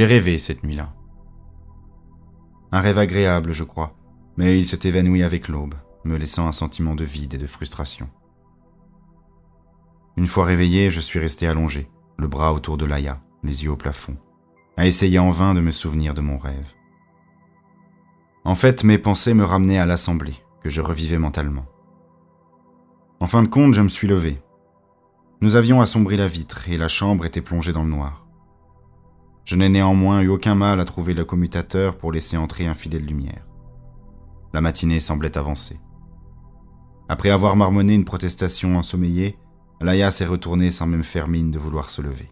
J'ai rêvé cette nuit-là. Un rêve agréable, je crois, mais il s'est évanoui avec l'aube, me laissant un sentiment de vide et de frustration. Une fois réveillé, je suis resté allongé, le bras autour de Laïa, les yeux au plafond, à essayer en vain de me souvenir de mon rêve. En fait, mes pensées me ramenaient à l'assemblée, que je revivais mentalement. En fin de compte, je me suis levé. Nous avions assombri la vitre et la chambre était plongée dans le noir. Je n'ai néanmoins eu aucun mal à trouver le commutateur pour laisser entrer un filet de lumière. La matinée semblait avancer. Après avoir marmonné une protestation ensommeillée, Laïa s'est retournée sans même faire mine de vouloir se lever.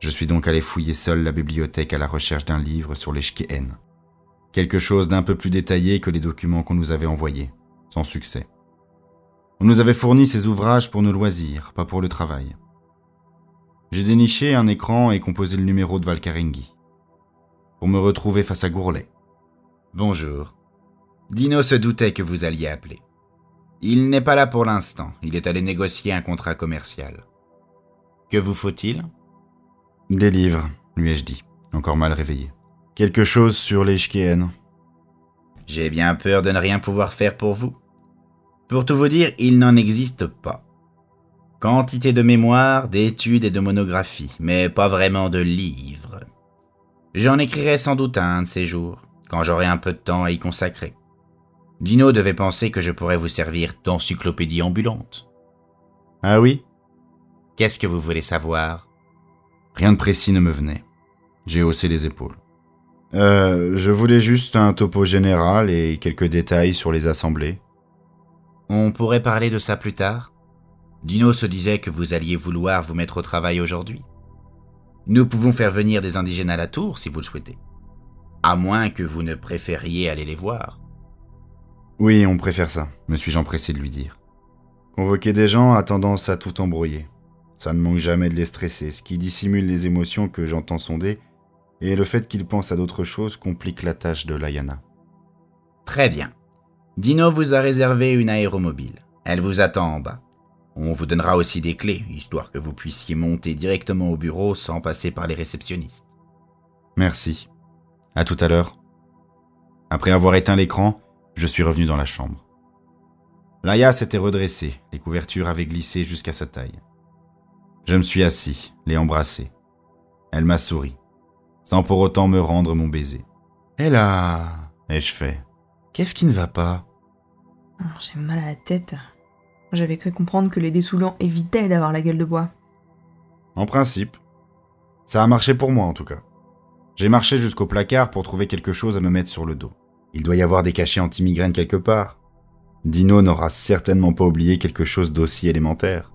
Je suis donc allé fouiller seul la bibliothèque à la recherche d'un livre sur les Shkeen. Quelque chose d'un peu plus détaillé que les documents qu'on nous avait envoyés, sans succès. On nous avait fourni ces ouvrages pour nos loisirs, pas pour le travail. J'ai déniché un écran et composé le numéro de Valkaringi. Pour me retrouver face à Gourlet. Bonjour. Dino se doutait que vous alliez appeler. Il n'est pas là pour l'instant, il est allé négocier un contrat commercial. Que vous faut-il? Des livres, lui ai-je dit, encore mal réveillé. Quelque chose sur les Shkien. J'ai bien peur de ne rien pouvoir faire pour vous. Pour tout vous dire, il n'en existe pas. Quantité de mémoires, d'études et de monographies, mais pas vraiment de livres. J'en écrirai sans doute un de ces jours, quand j'aurai un peu de temps à y consacrer. Dino devait penser que je pourrais vous servir d'encyclopédie ambulante. Ah oui? Qu'est-ce que vous voulez savoir? Rien de précis ne me venait. J'ai haussé les épaules. Euh, je voulais juste un topo général et quelques détails sur les assemblées. On pourrait parler de ça plus tard? Dino se disait que vous alliez vouloir vous mettre au travail aujourd'hui. Nous pouvons faire venir des indigènes à la tour si vous le souhaitez. À moins que vous ne préfériez aller les voir. Oui, on préfère ça, me suis-je empressé de lui dire. Convoquer des gens a tendance à tout embrouiller. Ça ne manque jamais de les stresser, ce qui dissimule les émotions que j'entends sonder, et le fait qu'ils pensent à d'autres choses complique la tâche de Layana. Très bien. Dino vous a réservé une aéromobile. Elle vous attend en bas. On vous donnera aussi des clés, histoire que vous puissiez monter directement au bureau sans passer par les réceptionnistes. Merci. À tout à l'heure. Après avoir éteint l'écran, je suis revenu dans la chambre. Laïa s'était redressée, les couvertures avaient glissé jusqu'à sa taille. Je me suis assis, les embrassé. Elle m'a souri, sans pour autant me rendre mon baiser. Elle a... ai-je fait? Qu'est-ce qui ne va pas? Oh, J'ai mal à la tête. J'avais cru comprendre que les dessoulants évitaient d'avoir la gueule de bois. En principe. Ça a marché pour moi en tout cas. J'ai marché jusqu'au placard pour trouver quelque chose à me mettre sur le dos. Il doit y avoir des cachets anti-migraine quelque part. Dino n'aura certainement pas oublié quelque chose d'aussi élémentaire.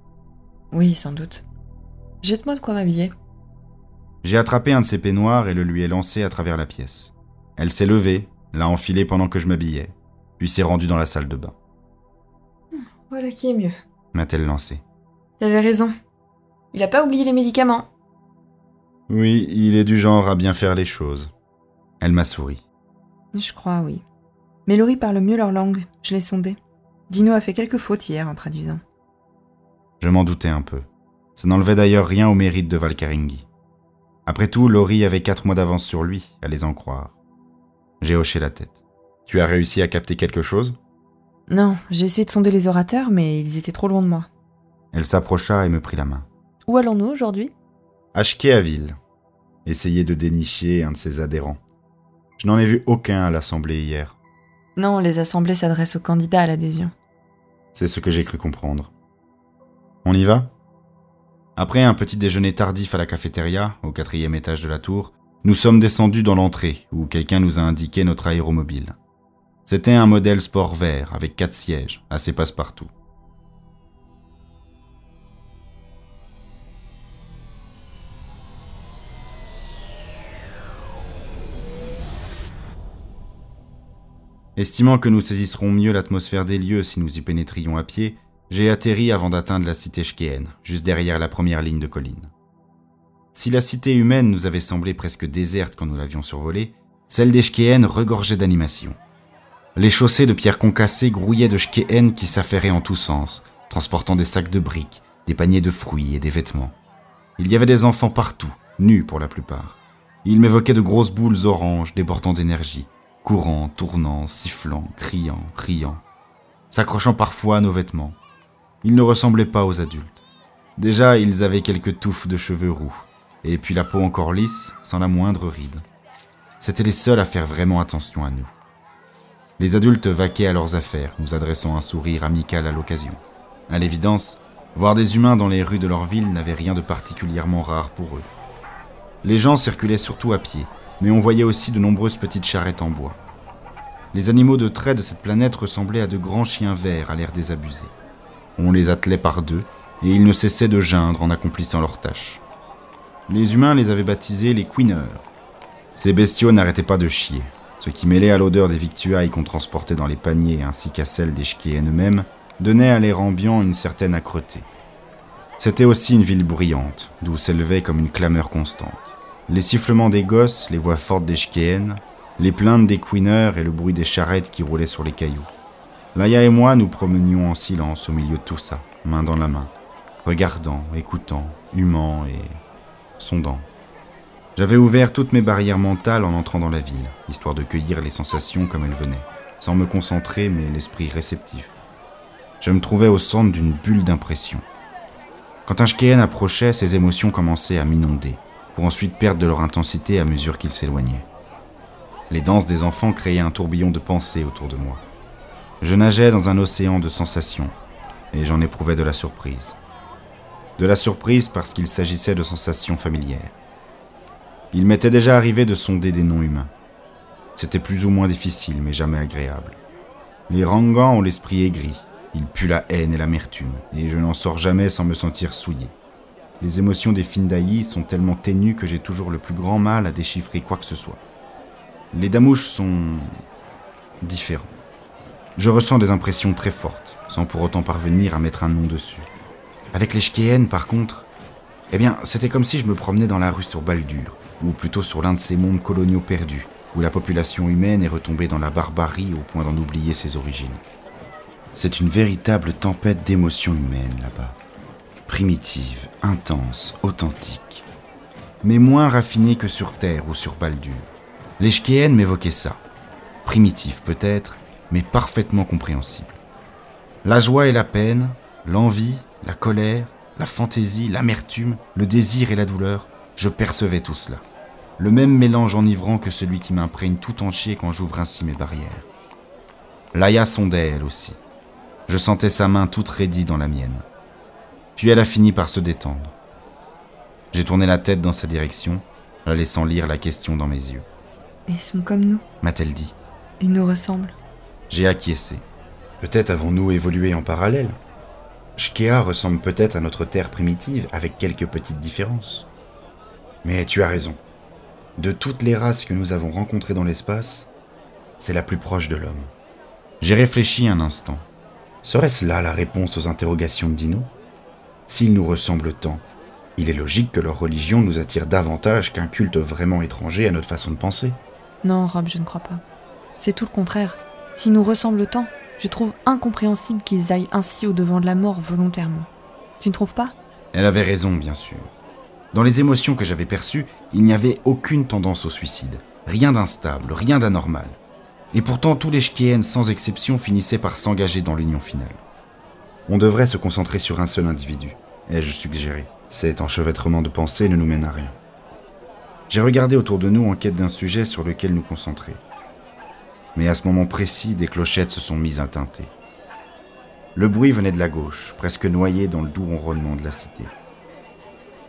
Oui, sans doute. Jette-moi de quoi m'habiller. J'ai attrapé un de ses peignoirs et le lui ai lancé à travers la pièce. Elle s'est levée, l'a enfilé pendant que je m'habillais, puis s'est rendue dans la salle de bain. Voilà qui est mieux, m'a-t-elle lancé. T'avais raison. Il a pas oublié les médicaments. Oui, il est du genre à bien faire les choses. Elle m'a souri. Je crois, oui. Mais Laurie parle mieux leur langue, je l'ai sondé. Dino a fait quelques fautes hier en traduisant. Je m'en doutais un peu. Ça n'enlevait d'ailleurs rien au mérite de Valkaringi. Après tout, Laurie avait quatre mois d'avance sur lui, à les en croire. J'ai hoché la tête. Tu as réussi à capter quelque chose? Non, j'ai essayé de sonder les orateurs, mais ils étaient trop loin de moi. Elle s'approcha et me prit la main. Où allons-nous aujourd'hui? À ville. Essayer de dénicher un de ses adhérents. Je n'en ai vu aucun à l'assemblée hier. Non, les assemblées s'adressent aux candidats à l'adhésion. C'est ce que j'ai cru comprendre. On y va? Après un petit déjeuner tardif à la cafétéria, au quatrième étage de la tour, nous sommes descendus dans l'entrée, où quelqu'un nous a indiqué notre aéromobile. C'était un modèle sport vert avec quatre sièges, assez passe-partout. Estimant que nous saisisserons mieux l'atmosphère des lieux si nous y pénétrions à pied, j'ai atterri avant d'atteindre la cité Shkéenne, juste derrière la première ligne de colline. Si la cité humaine nous avait semblé presque déserte quand nous l'avions survolée, celle des regorgeait d'animation. Les chaussées de pierres concassées grouillaient de shkéen qui s'affairaient en tous sens, transportant des sacs de briques, des paniers de fruits et des vêtements. Il y avait des enfants partout, nus pour la plupart. Il m'évoquait de grosses boules oranges débordant d'énergie, courant, tournant, sifflant, criant, riant, s'accrochant parfois à nos vêtements. Ils ne ressemblaient pas aux adultes. Déjà, ils avaient quelques touffes de cheveux roux, et puis la peau encore lisse, sans la moindre ride. C'étaient les seuls à faire vraiment attention à nous. Les adultes vaquaient à leurs affaires, nous adressant un sourire amical à l'occasion. À l'évidence, voir des humains dans les rues de leur ville n'avait rien de particulièrement rare pour eux. Les gens circulaient surtout à pied, mais on voyait aussi de nombreuses petites charrettes en bois. Les animaux de trait de cette planète ressemblaient à de grands chiens verts à l'air désabusé. On les attelait par deux, et ils ne cessaient de geindre en accomplissant leurs tâches. Les humains les avaient baptisés les queeneurs. Ces bestiaux n'arrêtaient pas de chier, ce qui mêlait à l'odeur des victuailles qu'on transportait dans les paniers ainsi qu'à celle des chkéens eux-mêmes, donnait à l'air ambiant une certaine âcreté. C'était aussi une ville bruyante, d'où s'élevait comme une clameur constante. Les sifflements des gosses, les voix fortes des chkéennes, les plaintes des queeneurs et le bruit des charrettes qui roulaient sur les cailloux. Laïa et moi nous promenions en silence au milieu de tout ça, main dans la main, regardant, écoutant, humant et sondant. J'avais ouvert toutes mes barrières mentales en entrant dans la ville, histoire de cueillir les sensations comme elles venaient, sans me concentrer mais l'esprit réceptif. Je me trouvais au centre d'une bulle d'impression. Quand un Shkeen approchait, ses émotions commençaient à m'inonder, pour ensuite perdre de leur intensité à mesure qu'il s'éloignait. Les danses des enfants créaient un tourbillon de pensées autour de moi. Je nageais dans un océan de sensations, et j'en éprouvais de la surprise. De la surprise parce qu'il s'agissait de sensations familières. Il m'était déjà arrivé de sonder des noms humains. C'était plus ou moins difficile, mais jamais agréable. Les Rangans ont l'esprit aigri, ils puent la haine et l'amertume, et je n'en sors jamais sans me sentir souillé. Les émotions des Findaïs sont tellement ténues que j'ai toujours le plus grand mal à déchiffrer quoi que ce soit. Les Damouches sont différents. Je ressens des impressions très fortes, sans pour autant parvenir à mettre un nom dessus. Avec les Shkéennes, par contre, eh bien, c'était comme si je me promenais dans la rue sur Baldur, ou plutôt sur l'un de ces mondes coloniaux perdus, où la population humaine est retombée dans la barbarie au point d'en oublier ses origines. C'est une véritable tempête d'émotions humaines là-bas. Primitive, intense, authentique. Mais moins raffinée que sur Terre ou sur Baldur. Les Shkéennes m'évoquaient ça. Primitif peut-être, mais parfaitement compréhensible. La joie et la peine, l'envie, la colère, la fantaisie, l'amertume, le désir et la douleur, je percevais tout cela. Le même mélange enivrant que celui qui m'imprègne tout entier quand j'ouvre ainsi mes barrières. Laïa sondait elle aussi. Je sentais sa main toute raidie dans la mienne. Puis elle a fini par se détendre. J'ai tourné la tête dans sa direction, la laissant lire la question dans mes yeux. Ils sont comme nous. M'a-t-elle dit Ils nous ressemblent. J'ai acquiescé. Peut-être avons-nous évolué en parallèle. Shkea ressemble peut-être à notre Terre primitive, avec quelques petites différences. Mais tu as raison. De toutes les races que nous avons rencontrées dans l'espace, c'est la plus proche de l'homme. J'ai réfléchi un instant. Serait-ce là la réponse aux interrogations de Dino? S'ils nous ressemblent tant, il est logique que leur religion nous attire davantage qu'un culte vraiment étranger à notre façon de penser. Non, Rob, je ne crois pas. C'est tout le contraire. S'ils nous ressemblent tant, je trouve incompréhensible qu'ils aillent ainsi au-devant de la mort volontairement. Tu ne trouves pas? Elle avait raison, bien sûr. Dans les émotions que j'avais perçues, il n'y avait aucune tendance au suicide. Rien d'instable, rien d'anormal. Et pourtant, tous les Shkéennes, sans exception, finissaient par s'engager dans l'union finale. On devrait se concentrer sur un seul individu, ai-je suggéré. Cet enchevêtrement de pensées ne nous mène à rien. J'ai regardé autour de nous en quête d'un sujet sur lequel nous concentrer. Mais à ce moment précis, des clochettes se sont mises à teinter. Le bruit venait de la gauche, presque noyé dans le doux ronronnement de la cité.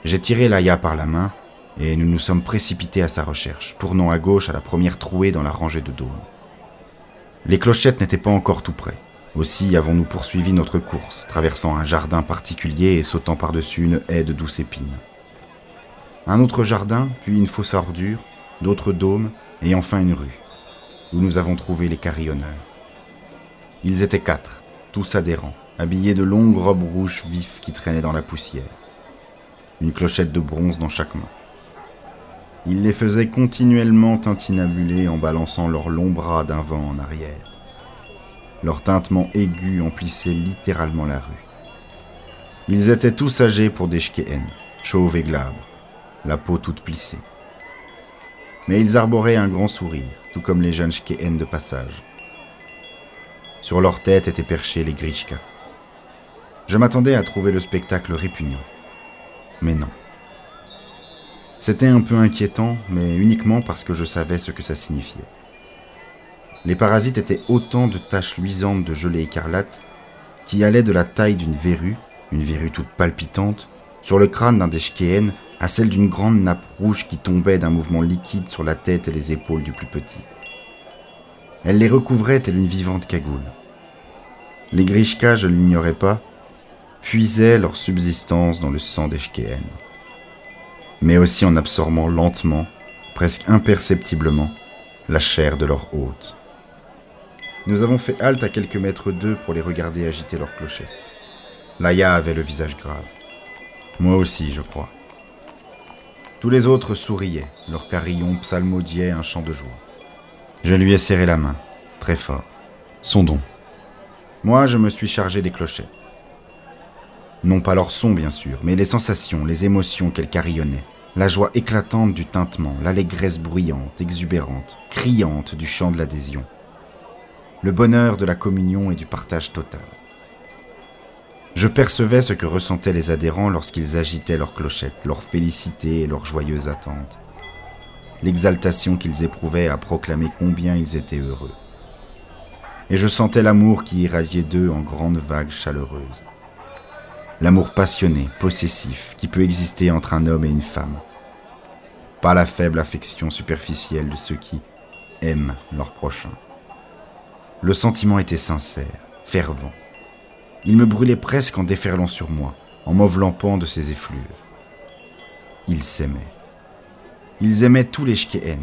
J'ai tiré Laïa par la main et nous nous sommes précipités à sa recherche, tournant à gauche à la première trouée dans la rangée de dômes. Les clochettes n'étaient pas encore tout près. Aussi avons-nous poursuivi notre course, traversant un jardin particulier et sautant par-dessus une haie de douce épine. Un autre jardin, puis une fosse à ordures, d'autres dômes, et enfin une rue, où nous avons trouvé les carillonneurs. Ils étaient quatre, tous adhérents, habillés de longues robes rouges vifs qui traînaient dans la poussière. Une clochette de bronze dans chaque main. Ils les faisaient continuellement tintinabuler en balançant leurs longs bras d'un vent en arrière. Leur tintement aigu emplissait littéralement la rue. Ils étaient tous âgés pour des Shkéen, chauves et glabres, la peau toute plissée. mais ils arboraient un grand sourire, tout comme les jeunes Shkeen de passage. Sur leur tête étaient perchés les Grishka. Je m'attendais à trouver le spectacle répugnant. Mais non. C'était un peu inquiétant, mais uniquement parce que je savais ce que ça signifiait. Les parasites étaient autant de taches luisantes de gelée écarlate qui allaient de la taille d'une verrue, une verrue toute palpitante, sur le crâne d'un des Shkeen à celle d'une grande nappe rouge qui tombait d'un mouvement liquide sur la tête et les épaules du plus petit. Elle les recouvrait telle une vivante cagoule. Les Grishka, je l'ignorais pas, puisaient leur subsistance dans le sang des mais aussi en absorbant lentement, presque imperceptiblement, la chair de leur hôte. Nous avons fait halte à quelques mètres d'eux pour les regarder agiter leurs clochets. Laïa avait le visage grave. Moi aussi, je crois. Tous les autres souriaient, leur carillon psalmodiait un chant de joie. Je lui ai serré la main, très fort. Son don. Moi, je me suis chargé des clochettes. Non pas leur son, bien sûr, mais les sensations, les émotions qu'elles carillonnaient. La joie éclatante du tintement, l'allégresse bruyante, exubérante, criante du chant de l'adhésion. Le bonheur de la communion et du partage total. Je percevais ce que ressentaient les adhérents lorsqu'ils agitaient leurs clochettes, leur félicité et leur joyeuse attente. L'exaltation qu'ils éprouvaient à proclamer combien ils étaient heureux. Et je sentais l'amour qui irradiait d'eux en grandes vagues chaleureuses. L'amour passionné, possessif, qui peut exister entre un homme et une femme. Pas la faible affection superficielle de ceux qui aiment leur prochain. Le sentiment était sincère, fervent il me brûlait presque en déferlant sur moi, en m'enveloppant de ses effluves. Ils s'aimaient. Ils aimaient tous les Shkeen.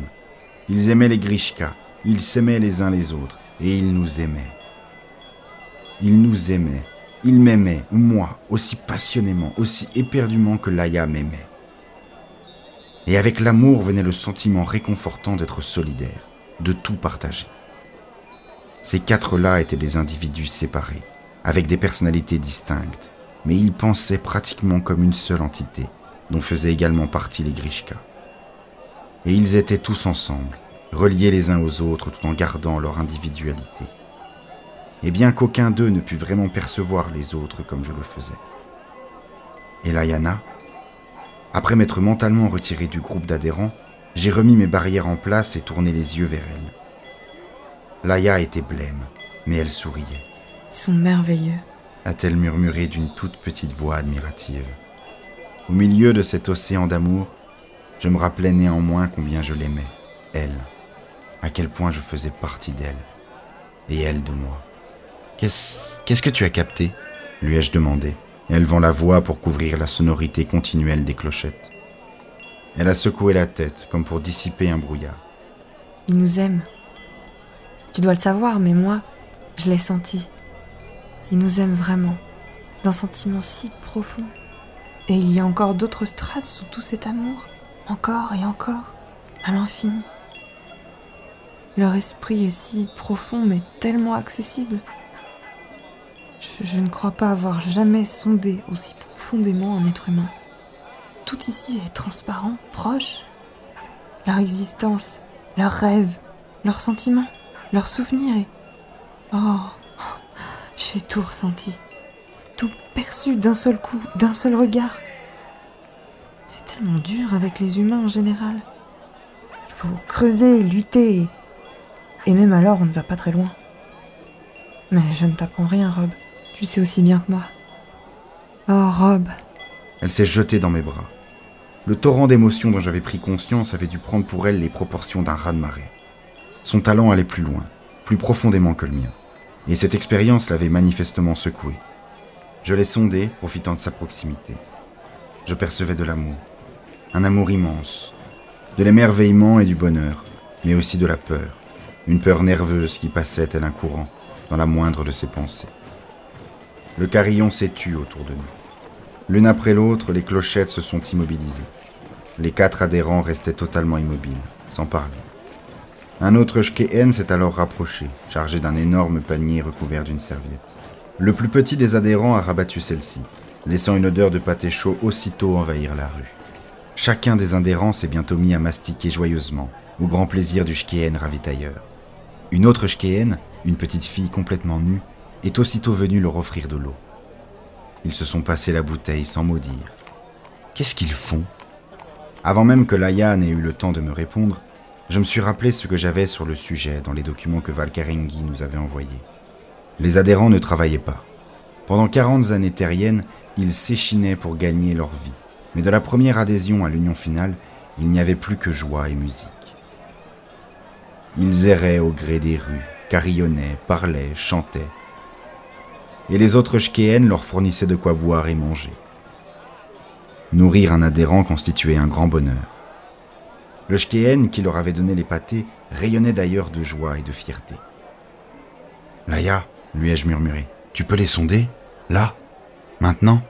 Ils aimaient les Grishka. Ils s'aimaient les uns les autres. Et ils nous aimaient. Ils nous aimaient. Ils m'aimaient, moi, aussi passionnément, aussi éperdument que Laïa m'aimait. Et avec l'amour venait le sentiment réconfortant d'être solidaire, de tout partager. Ces quatre-là étaient des individus séparés, avec des personnalités distinctes, mais ils pensaient pratiquement comme une seule entité, dont faisaient également partie les Grishka. Et ils étaient tous ensemble, reliés les uns aux autres tout en gardant leur individualité. Et bien qu'aucun d'eux ne pût vraiment percevoir les autres comme je le faisais. Et Layana, après m'être mentalement retiré du groupe d'adhérents, j'ai remis mes barrières en place et tourné les yeux vers elle. Laïa était blême, mais elle souriait. Ils sont merveilleux, a-t-elle murmuré d'une toute petite voix admirative. Au milieu de cet océan d'amour, je me rappelais néanmoins combien je l'aimais, elle, à quel point je faisais partie d'elle, et elle de moi. Qu'est-ce, que tu as capté lui ai-je demandé, élevant la voix pour couvrir la sonorité continuelle des clochettes. Elle a secoué la tête comme pour dissiper un brouillard. Ils nous aiment. Tu dois le savoir, mais moi, je l'ai senti. Il nous aime vraiment, d'un sentiment si profond. Et il y a encore d'autres strates sous tout cet amour, encore et encore, à l'infini. Leur esprit est si profond mais tellement accessible. Je, ne crois pas avoir jamais sondé aussi profondément un être humain. Tout ici est transparent, proche. Leur existence, leurs rêves, leurs sentiments, leurs souvenirs et... Oh, j'ai tout ressenti, tout perçu d'un seul coup, d'un seul regard. C'est tellement dur avec les humains en général. Il faut creuser, lutter, et même alors on ne va pas très loin. Mais je ne t'apprends rien, Rob. Tu sais aussi bien que moi. Oh, Rob. Elle s'est jetée dans mes bras. Le torrent d'émotions dont j'avais pris conscience avait dû prendre pour elle les proportions d'un raz-de-marée. Son talent allait plus loin, plus profondément que le mien et cette expérience l'avait manifestement secoué. Je l'ai sondé, profitant de sa proximité. Je percevais de l'amour, un amour immense, de l'émerveillement et du bonheur, mais aussi de la peur, une peur nerveuse qui passait tel un courant dans la moindre de ses pensées. Le carillon s'est tu autour de nous. L'une après l'autre, les clochettes se sont immobilisées. Les quatre adhérents restaient totalement immobiles, sans parler. Un autre Shkeen s'est alors rapproché, chargé d'un énorme panier recouvert d'une serviette. Le plus petit des adhérents a rabattu celle-ci, laissant une odeur de pâté chaud aussitôt envahir la rue. Chacun des adhérents s'est bientôt mis à mastiquer joyeusement, au grand plaisir du Shkeen ravitailleur. Une autre Shkeen, une petite fille complètement nue, est aussitôt venue leur offrir de l'eau. Ils se sont passés la bouteille sans mot dire. Qu'est-ce qu'ils font? Avant même que Laia n'ait eu le temps de me répondre, je me suis rappelé ce que j'avais sur le sujet dans les documents que Valkarengi nous avait envoyés. Les adhérents ne travaillaient pas. Pendant 40 années terriennes, ils s'échinaient pour gagner leur vie. Mais de la première adhésion à l'union finale, il n'y avait plus que joie et musique. Ils erraient au gré des rues, carillonnaient, parlaient, chantaient. Et les autres shkéennes leur fournissaient de quoi boire et manger. Nourrir un adhérent constituait un grand bonheur. Le shkéen qui leur avait donné les pâtés rayonnait d'ailleurs de joie et de fierté. Laïa, lui ai-je murmuré, tu peux les sonder Là Maintenant?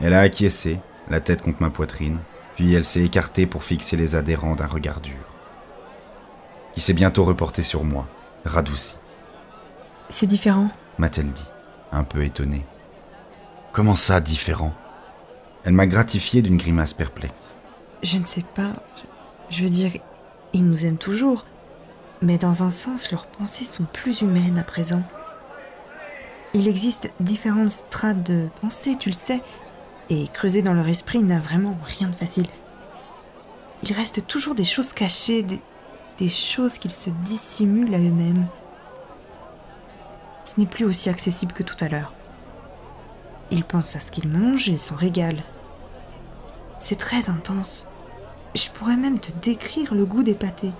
Elle a acquiescé, la tête contre ma poitrine, puis elle s'est écartée pour fixer les adhérents d'un regard dur, qui s'est bientôt reporté sur moi, radouci. C'est différent m'a-t-elle dit, un peu étonnée. Comment ça, différent? Elle m'a gratifié d'une grimace perplexe. Je ne sais pas. Je, veux dire, ils nous aiment toujours. Mais dans un sens, leurs pensées sont plus humaines à présent. Il existe différentes strates de pensée, tu le sais, et creuser dans leur esprit n'a vraiment rien de facile. Il reste toujours des choses cachées, des, des choses qu'ils se dissimulent à eux-mêmes. Ce n'est plus aussi accessible que tout à l'heure. Ils pensent à ce qu'ils mangent et s'en régalent. C'est très intense. Je pourrais même te décrire le goût des pâtés.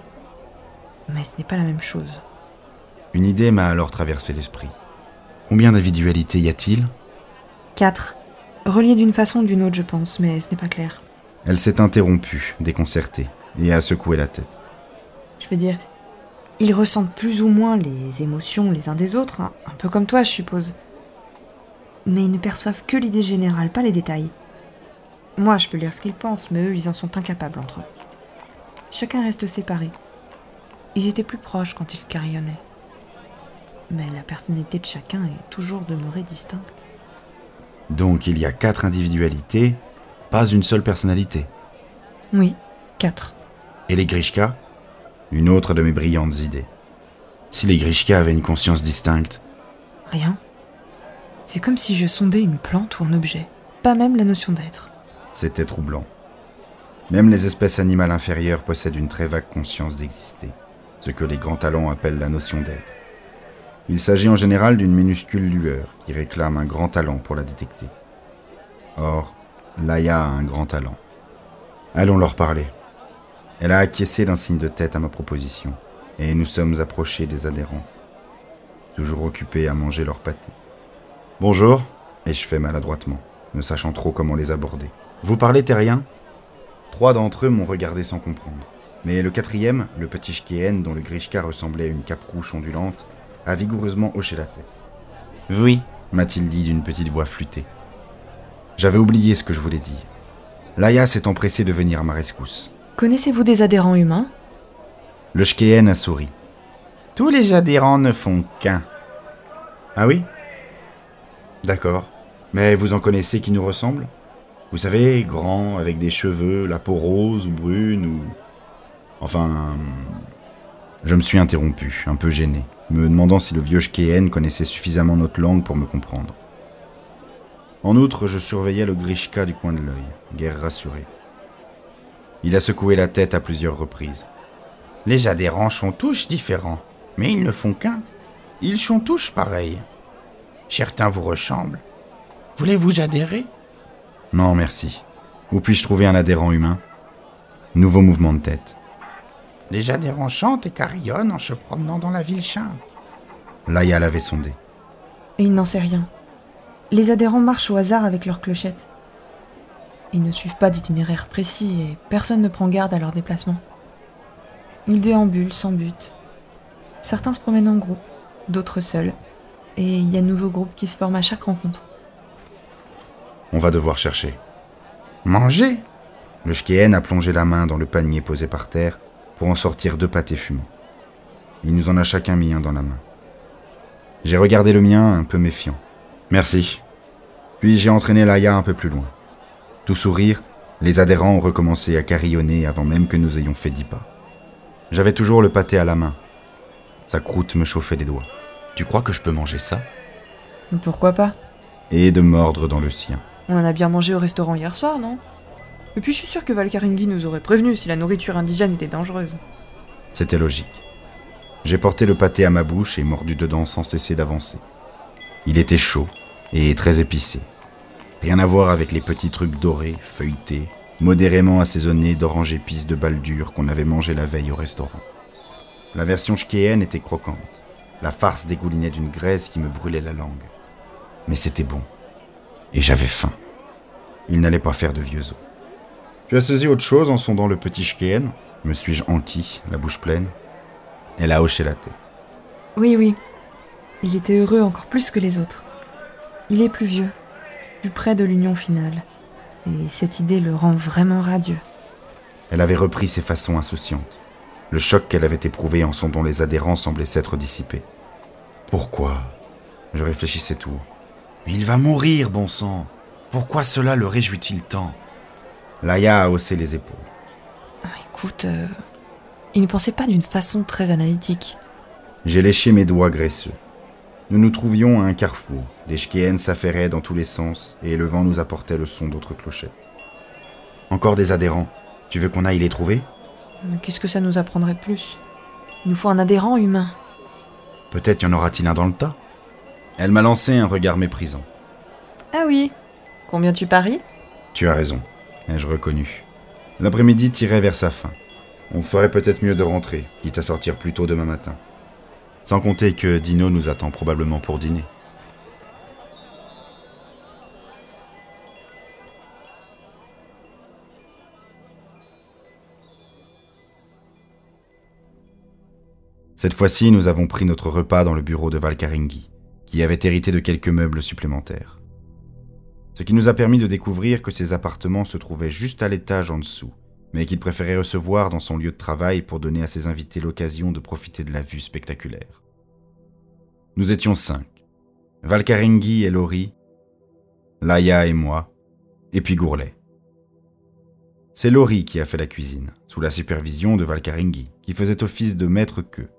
Mais ce n'est pas la même chose. Une idée m'a alors traversé l'esprit. Combien d'individualités y a-t-il? Quatre. Reliés d'une façon ou d'une autre, je pense, mais ce n'est pas clair. Elle s'est interrompue, déconcertée, et a secoué la tête. Je veux dire, ils ressentent plus ou moins les émotions les uns des autres, hein, un peu comme toi, je suppose. Mais ils ne perçoivent que l'idée générale, pas les détails. Moi, je peux lire ce qu'ils pensent, mais eux, ils en sont incapables entre eux. Chacun reste séparé. Ils étaient plus proches quand ils carillonnaient. Mais la personnalité de chacun est toujours demeurée distincte. Donc il y a quatre individualités, pas une seule personnalité. Oui, quatre. Et les Grishka? Une autre de mes brillantes idées. Si les Grishka avaient une conscience distincte, Rien. C'est comme si je sondais une plante ou un objet, pas même la notion d'être. c'était troublant. Même les espèces animales inférieures possèdent une très vague conscience d'exister, ce que les grands talents appellent la notion d'être. Il s'agit en général d'une minuscule lueur qui réclame un grand talent pour la détecter. Or, Laïa a un grand talent. Allons leur parler. Elle a acquiescé d'un signe de tête à ma proposition, et nous sommes approchés des adhérents, toujours occupés à manger leur pâté. Bonjour, ai-je fait maladroitement, ne sachant trop comment les aborder. Vous parlez terrien? Trois d'entre eux m'ont regardé sans comprendre. Mais le quatrième, le petit Shkien dont le Grishka ressemblait à une cape-rouche ondulante, a vigoureusement hoché la tête. Oui, m'a-t-il dit d'une petite voix flûtée. J'avais oublié ce que je voulais dire. Laïa s'est empressée de venir à ma rescousse. Connaissez-vous des adhérents humains? Le Shkeen a souri. tous les adhérents ne font qu'un. Ah oui? D'accord. Mais vous en connaissez qui nous ressemblent? Vous savez, grand, avec des cheveux, la peau rose ou brune ou... Enfin... Je me suis interrompu, un peu gêné, me demandant si le vieux Shkeen connaissait suffisamment notre langue pour me comprendre. En outre, je surveillais le Grishka du coin de l'œil, guère rassuré. Il a secoué la tête à plusieurs reprises. Les adhérents sont tous différents, mais ils ne font qu'un. Ils sont tous pareils. Certains vous ressemblent. Voulez-vous adhérer? Non, merci. Où puis-je trouver un adhérent humain? Nouveau mouvement de tête. Les adhérents chantent et carillonnent en se promenant dans la ville chainte. Laïa l'avait sondé. Et il n'en sait rien. Les adhérents marchent au hasard avec leurs clochettes. Ils ne suivent pas d'itinéraire précis et personne ne prend garde à leur déplacement. Ils déambulent sans but. Certains se promènent en groupe, d'autres seuls. Et il y a de nouveaux groupes qui se forment à chaque rencontre. On va devoir chercher. Manger Le Shkeen a plongé la main dans le panier posé par terre pour en sortir deux pâtés fumants. Il nous en a chacun mis un dans la main. J'ai regardé le mien un peu méfiant. Merci. Puis j'ai entraîné Laïa un peu plus loin. Tout sourire, les adhérents ont recommencé à carillonner avant même que nous ayons fait dix pas. J'avais toujours le pâté à la main. Sa croûte me chauffait les doigts. Tu crois que je peux manger ça? Pourquoi pas? Et de mordre dans le sien. On en a bien mangé au restaurant hier soir, non? Et puis je suis sûr que Valkaringi nous aurait prévenu si la nourriture indigène était dangereuse. C'était logique. J'ai porté le pâté à ma bouche et mordu dedans sans cesser d'avancer. Il était chaud et très épicé. Rien à voir avec les petits trucs dorés, feuilletés, modérément assaisonnés d'orange épices de baldure qu'on avait mangé la veille au restaurant. La version chkéenne était croquante. La farce dégoulinait d'une graisse qui me brûlait la langue. Mais c'était bon. Et j'avais faim. Il n'allait pas faire de vieux os. Tu as saisi autre chose en sondant le petit chkéen Me suis-je enquis, la bouche pleine? Elle a hoché la tête. Oui, oui. Il était heureux encore plus que les autres. Il est plus vieux, plus près de l'union finale. Et cette idée le rend vraiment radieux. Elle avait repris ses façons insouciantes. Le choc qu'elle avait éprouvé en sondant les adhérents semblait s'être dissipé. Pourquoi? Je réfléchissais tout. Il va mourir, bon sang Pourquoi cela le réjouit-il tant? Laïa a haussé les épaules. Ah, écoute, euh, il ne pensait pas d'une façon très analytique. J'ai léché mes doigts graisseux. Nous nous trouvions à un carrefour. Des chkéennes s'affairaient dans tous les sens et le vent nous apportait le son d'autres clochettes. Encore des adhérents. Tu veux qu'on aille les trouver? Qu'est-ce que ça nous apprendrait de plus? Il nous faut un adhérent humain. Peut-être y en aura-t-il un dans le tas Elle m'a lancé un regard méprisant. Ah oui Combien tu paries? Tu as raison, ai-je reconnu? L'après-midi tirait vers sa fin. On ferait peut-être mieux de rentrer, quitte à sortir plus tôt demain matin. Sans compter que Dino nous attend probablement pour dîner. Cette fois-ci, nous avons pris notre repas dans le bureau de Valkaringi, qui avait hérité de quelques meubles supplémentaires. Ce qui nous a permis de découvrir que ses appartements se trouvaient juste à l'étage en dessous, mais qu'il préférait recevoir dans son lieu de travail pour donner à ses invités l'occasion de profiter de la vue spectaculaire. Nous étions cinq. Valkaringi et Laurie, Laïa et moi, et puis Gourlet. C'est Laurie qui a fait la cuisine, sous la supervision de Valkaringi, qui faisait office de maître queue.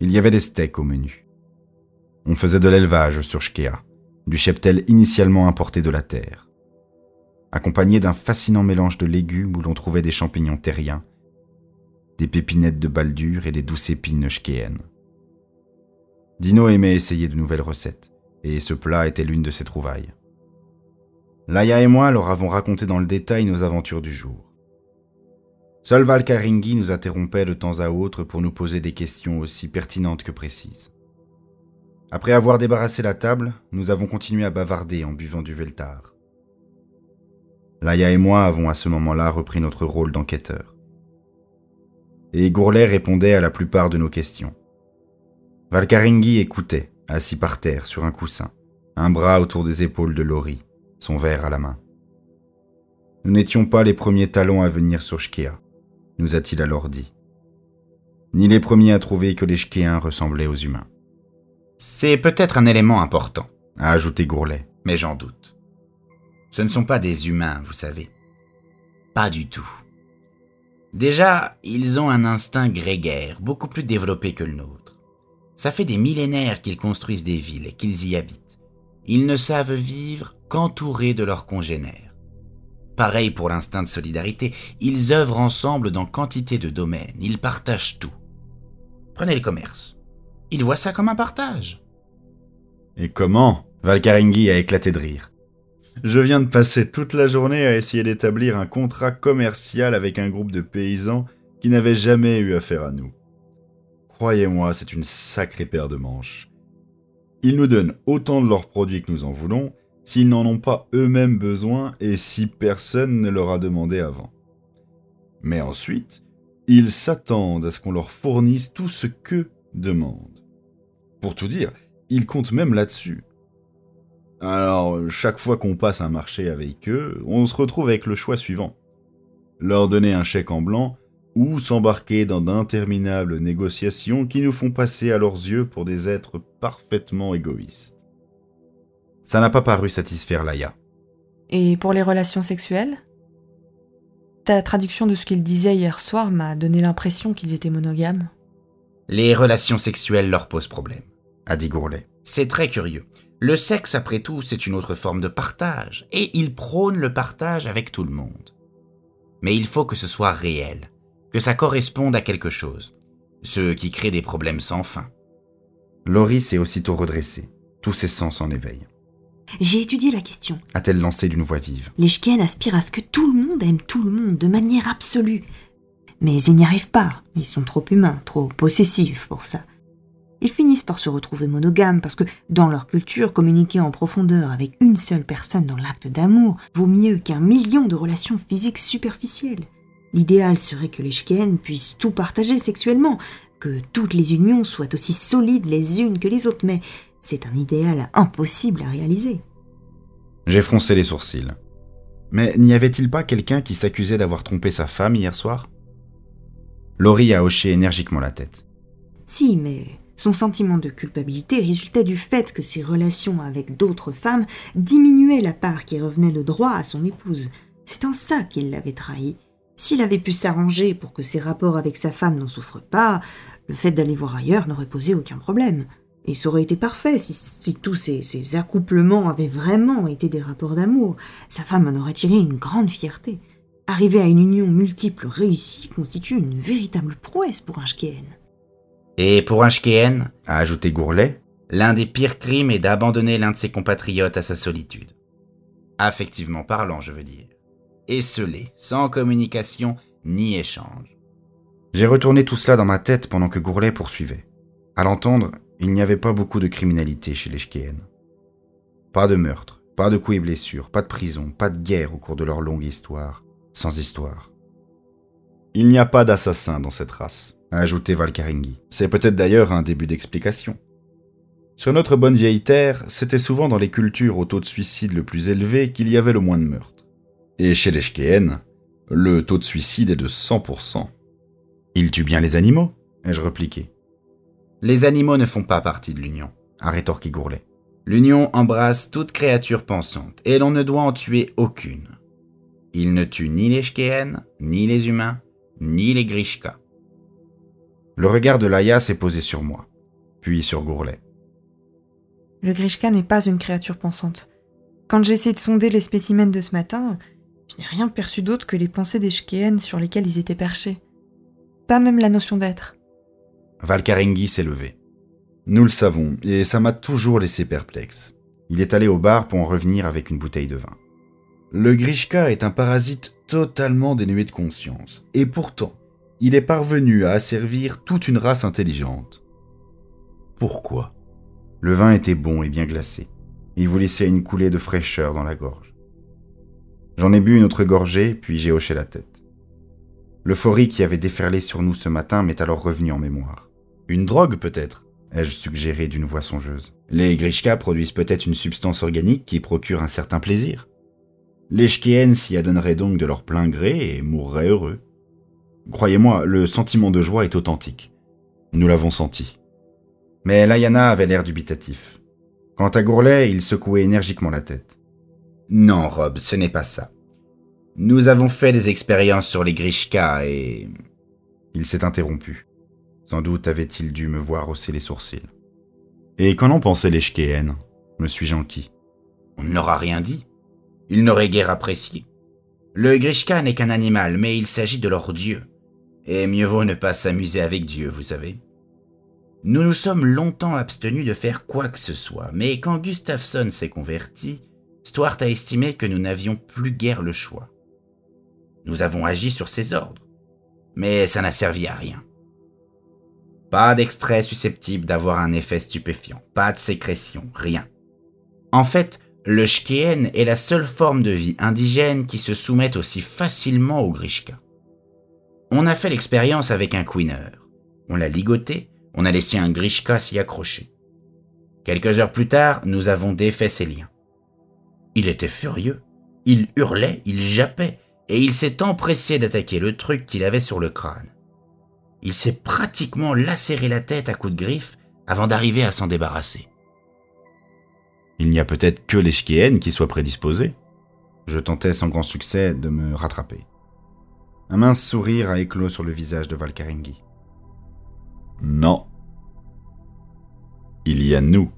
Il y avait des steaks au menu. On faisait de l'élevage sur Shkea, du cheptel initialement importé de la terre, accompagné d'un fascinant mélange de légumes où l'on trouvait des champignons terriens, des pépinettes de baldure et des douces épines shkéennes. Dino aimait essayer de nouvelles recettes, et ce plat était l'une de ses trouvailles. Laïa et moi leur avons raconté dans le détail nos aventures du jour. Seul Valkaringi nous interrompait de temps à autre pour nous poser des questions aussi pertinentes que précises. Après avoir débarrassé la table, nous avons continué à bavarder en buvant du Veltar. Laïa et moi avons à ce moment-là repris notre rôle d'enquêteur. Et Gourlet répondait à la plupart de nos questions. Valkaringi écoutait, assis par terre sur un coussin, un bras autour des épaules de Laurie, son verre à la main. Nous n'étions pas les premiers talons à venir sur Shkea, nous a-t-il alors dit. Ni les premiers à trouver que les Shkéens ressemblaient aux humains. C'est peut-être un élément important, A ajouté Gourlet. mais j'en doute. Ce ne sont pas des humains, vous savez. Pas du tout. Déjà, ils ont un instinct grégaire beaucoup plus développé que le nôtre. Ça fait des millénaires qu'ils construisent des villes et qu'ils y habitent. Ils ne savent vivre qu'entourés de leurs congénères. Pareil pour l'instinct de solidarité, ils œuvrent ensemble dans quantité de domaines, ils partagent tout. Prenez le commerce. Ils voient ça comme un partage. Et comment Valkaringi a éclaté de rire. Je viens de passer toute la journée à essayer d'établir un contrat commercial avec un groupe de paysans qui n'avaient jamais eu affaire à nous. Croyez-moi, c'est une sacrée paire de manches. Ils nous donnent autant de leurs produits que nous en voulons, s'ils n'en ont pas eux-mêmes besoin et si personne ne leur a demandé avant. Mais ensuite, ils s'attendent à ce qu'on leur fournisse tout ce qu'eux demandent. Pour tout dire, ils comptent même là-dessus. Alors, chaque fois qu'on passe un marché avec eux, on se retrouve avec le choix suivant. Leur donner un chèque en blanc ou s'embarquer dans d'interminables négociations qui nous font passer à leurs yeux pour des êtres parfaitement égoïstes. Ça n'a pas paru satisfaire Laïa. Et pour les relations sexuelles? Ta traduction de ce qu'il disait hier soir m'a donné l'impression qu'ils étaient monogames. Les relations sexuelles leur posent problème, a dit Gourlet. C'est très curieux. Le sexe, après tout, c'est une autre forme de partage, et ils prônent le partage avec tout le monde. Mais il faut que ce soit réel, que ça corresponde à quelque chose, ce qui crée des problèmes sans fin. Laurie s'est aussitôt redressée, tous ses sens en éveil. J'ai étudié la question. A-t-elle lancé d'une voix vive Les Shken aspirent à ce que tout le monde aime tout le monde de manière absolue. Mais ils n'y arrivent pas. Ils sont trop humains, trop possessifs pour ça. Ils finissent par se retrouver monogames parce que, dans leur culture, communiquer en profondeur avec une seule personne dans l'acte d'amour vaut mieux qu'un million de relations physiques superficielles. L'idéal serait que les Shken puissent tout partager sexuellement, que toutes les unions soient aussi solides les unes que les autres, mais c'est un idéal impossible à réaliser. J'ai froncé les sourcils. Mais n'y avait-il pas quelqu'un qui s'accusait d'avoir trompé sa femme hier soir? Laurie a hoché énergiquement la tête. Si, mais son sentiment de culpabilité résultait du fait que ses relations avec d'autres femmes diminuaient la part qui revenait de droit à son épouse. C'est en ça qu'il l'avait trahi. S'il avait pu s'arranger pour que ses rapports avec sa femme n'en souffrent pas, le fait d'aller voir ailleurs n'aurait posé aucun problème. Et ça aurait été parfait si, tous ces, accouplements avaient vraiment été des rapports d'amour. Sa femme en aurait tiré une grande fierté. Arriver à une union multiple réussie constitue une véritable prouesse pour un. Et pour un Shkeen, a ajouté Gourlet, l'un des pires crimes est d'abandonner l'un de ses compatriotes à sa solitude. Affectivement parlant, je veux dire. Esselé, sans communication ni échange. J'ai retourné tout cela dans ma tête pendant que Gourlet poursuivait. À l'entendre, il n'y avait pas beaucoup de criminalité chez les Shkeen. Pas de meurtre, pas de coups et blessures, pas de prison, pas de guerre au cours de leur longue histoire, sans histoire. Il n'y a pas d'assassin dans cette race, a ajouté Valkaringi. C'est peut-être d'ailleurs un début d'explication. Sur notre bonne vieille terre, c'était souvent dans les cultures au taux de suicide le plus élevé qu'il y avait le moins de meurtres. Et chez les Shkeen, le taux de suicide est de 100%. Ils tuent bien les animaux ai-je repliqué. Les animaux ne font pas partie de l'Union, a rétorqué Gourlet. L'Union embrasse toute créature pensante, et l'on ne doit en tuer aucune. Il ne tue ni les Shkeen, ni les humains, ni les Grishka. Le regard de Laïa s'est posé sur moi, puis sur Gourlet. Le Grishka n'est pas une créature pensante. Quand j'ai essayé de sonder les spécimens de ce matin, je n'ai rien perçu d'autre que les pensées des Shkeen sur lesquelles ils étaient perchés. Pas même la notion d'être. Valkarengi s'est levé. Nous le savons, et ça m'a toujours laissé perplexe. Il est allé au bar pour en revenir avec une bouteille de vin. Le Grishka est un parasite totalement dénué de conscience, et pourtant, il est parvenu à asservir toute une race intelligente. Pourquoi? Le vin était bon et bien glacé. Il vous laissait une coulée de fraîcheur dans la gorge. J'en ai bu une autre gorgée, puis j'ai hoché la tête. L'euphorie qui avait déferlé sur nous ce matin m'est alors revenue en mémoire. Une drogue peut-être? ai-je suggéré d'une voix songeuse. Les Grishka produisent peut-être une substance organique qui procure un certain plaisir. Les Shkien s'y adonneraient donc de leur plein gré et mourraient heureux. Croyez-moi, le sentiment de joie est authentique. Nous l'avons senti. Mais Layana avait l'air dubitatif. Quant à Gourlet, il secouait énergiquement la tête. Non, Rob, ce n'est pas ça. Nous avons fait des expériences sur les Grishka et... Il s'est interrompu. Sans doute avait-il dû me voir hausser les sourcils. Et qu'en ont pensé les me suis-je enquis? On ne leur a rien dit. Ils n'auraient guère apprécié. Le Grishka n'est qu'un animal, mais il s'agit de leur dieu. Et mieux vaut ne pas s'amuser avec Dieu, vous savez. Nous nous sommes longtemps abstenus de faire quoi que ce soit, mais quand Gustafsson s'est converti, Stuart a estimé que nous n'avions plus guère le choix. Nous avons agi sur ses ordres, mais ça n'a servi à rien. Pas d'extrait susceptible d'avoir un effet stupéfiant, pas de sécrétion, rien. En fait, le Shkeen est la seule forme de vie indigène qui se soumette aussi facilement au Grishka. On a fait l'expérience avec un queener. On l'a ligoté, on a laissé un Grishka s'y accrocher. Quelques heures plus tard, nous avons défait ses liens. Il était furieux. Il hurlait, il jappait, et il s'est empressé d'attaquer le truc qu'il avait sur le crâne. Il s'est pratiquement lacéré la tête à coups de griffes avant d'arriver à s'en débarrasser. Il n'y a peut-être que les Shkéen qui soient prédisposés. Je tentais sans grand succès de me rattraper. Un mince sourire a éclos sur le visage de Valkaringi. Non. Il y a nous.